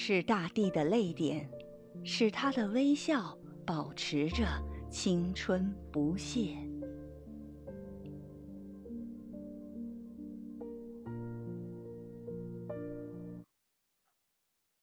是大地的泪点，使他的微笑保持着青春不懈。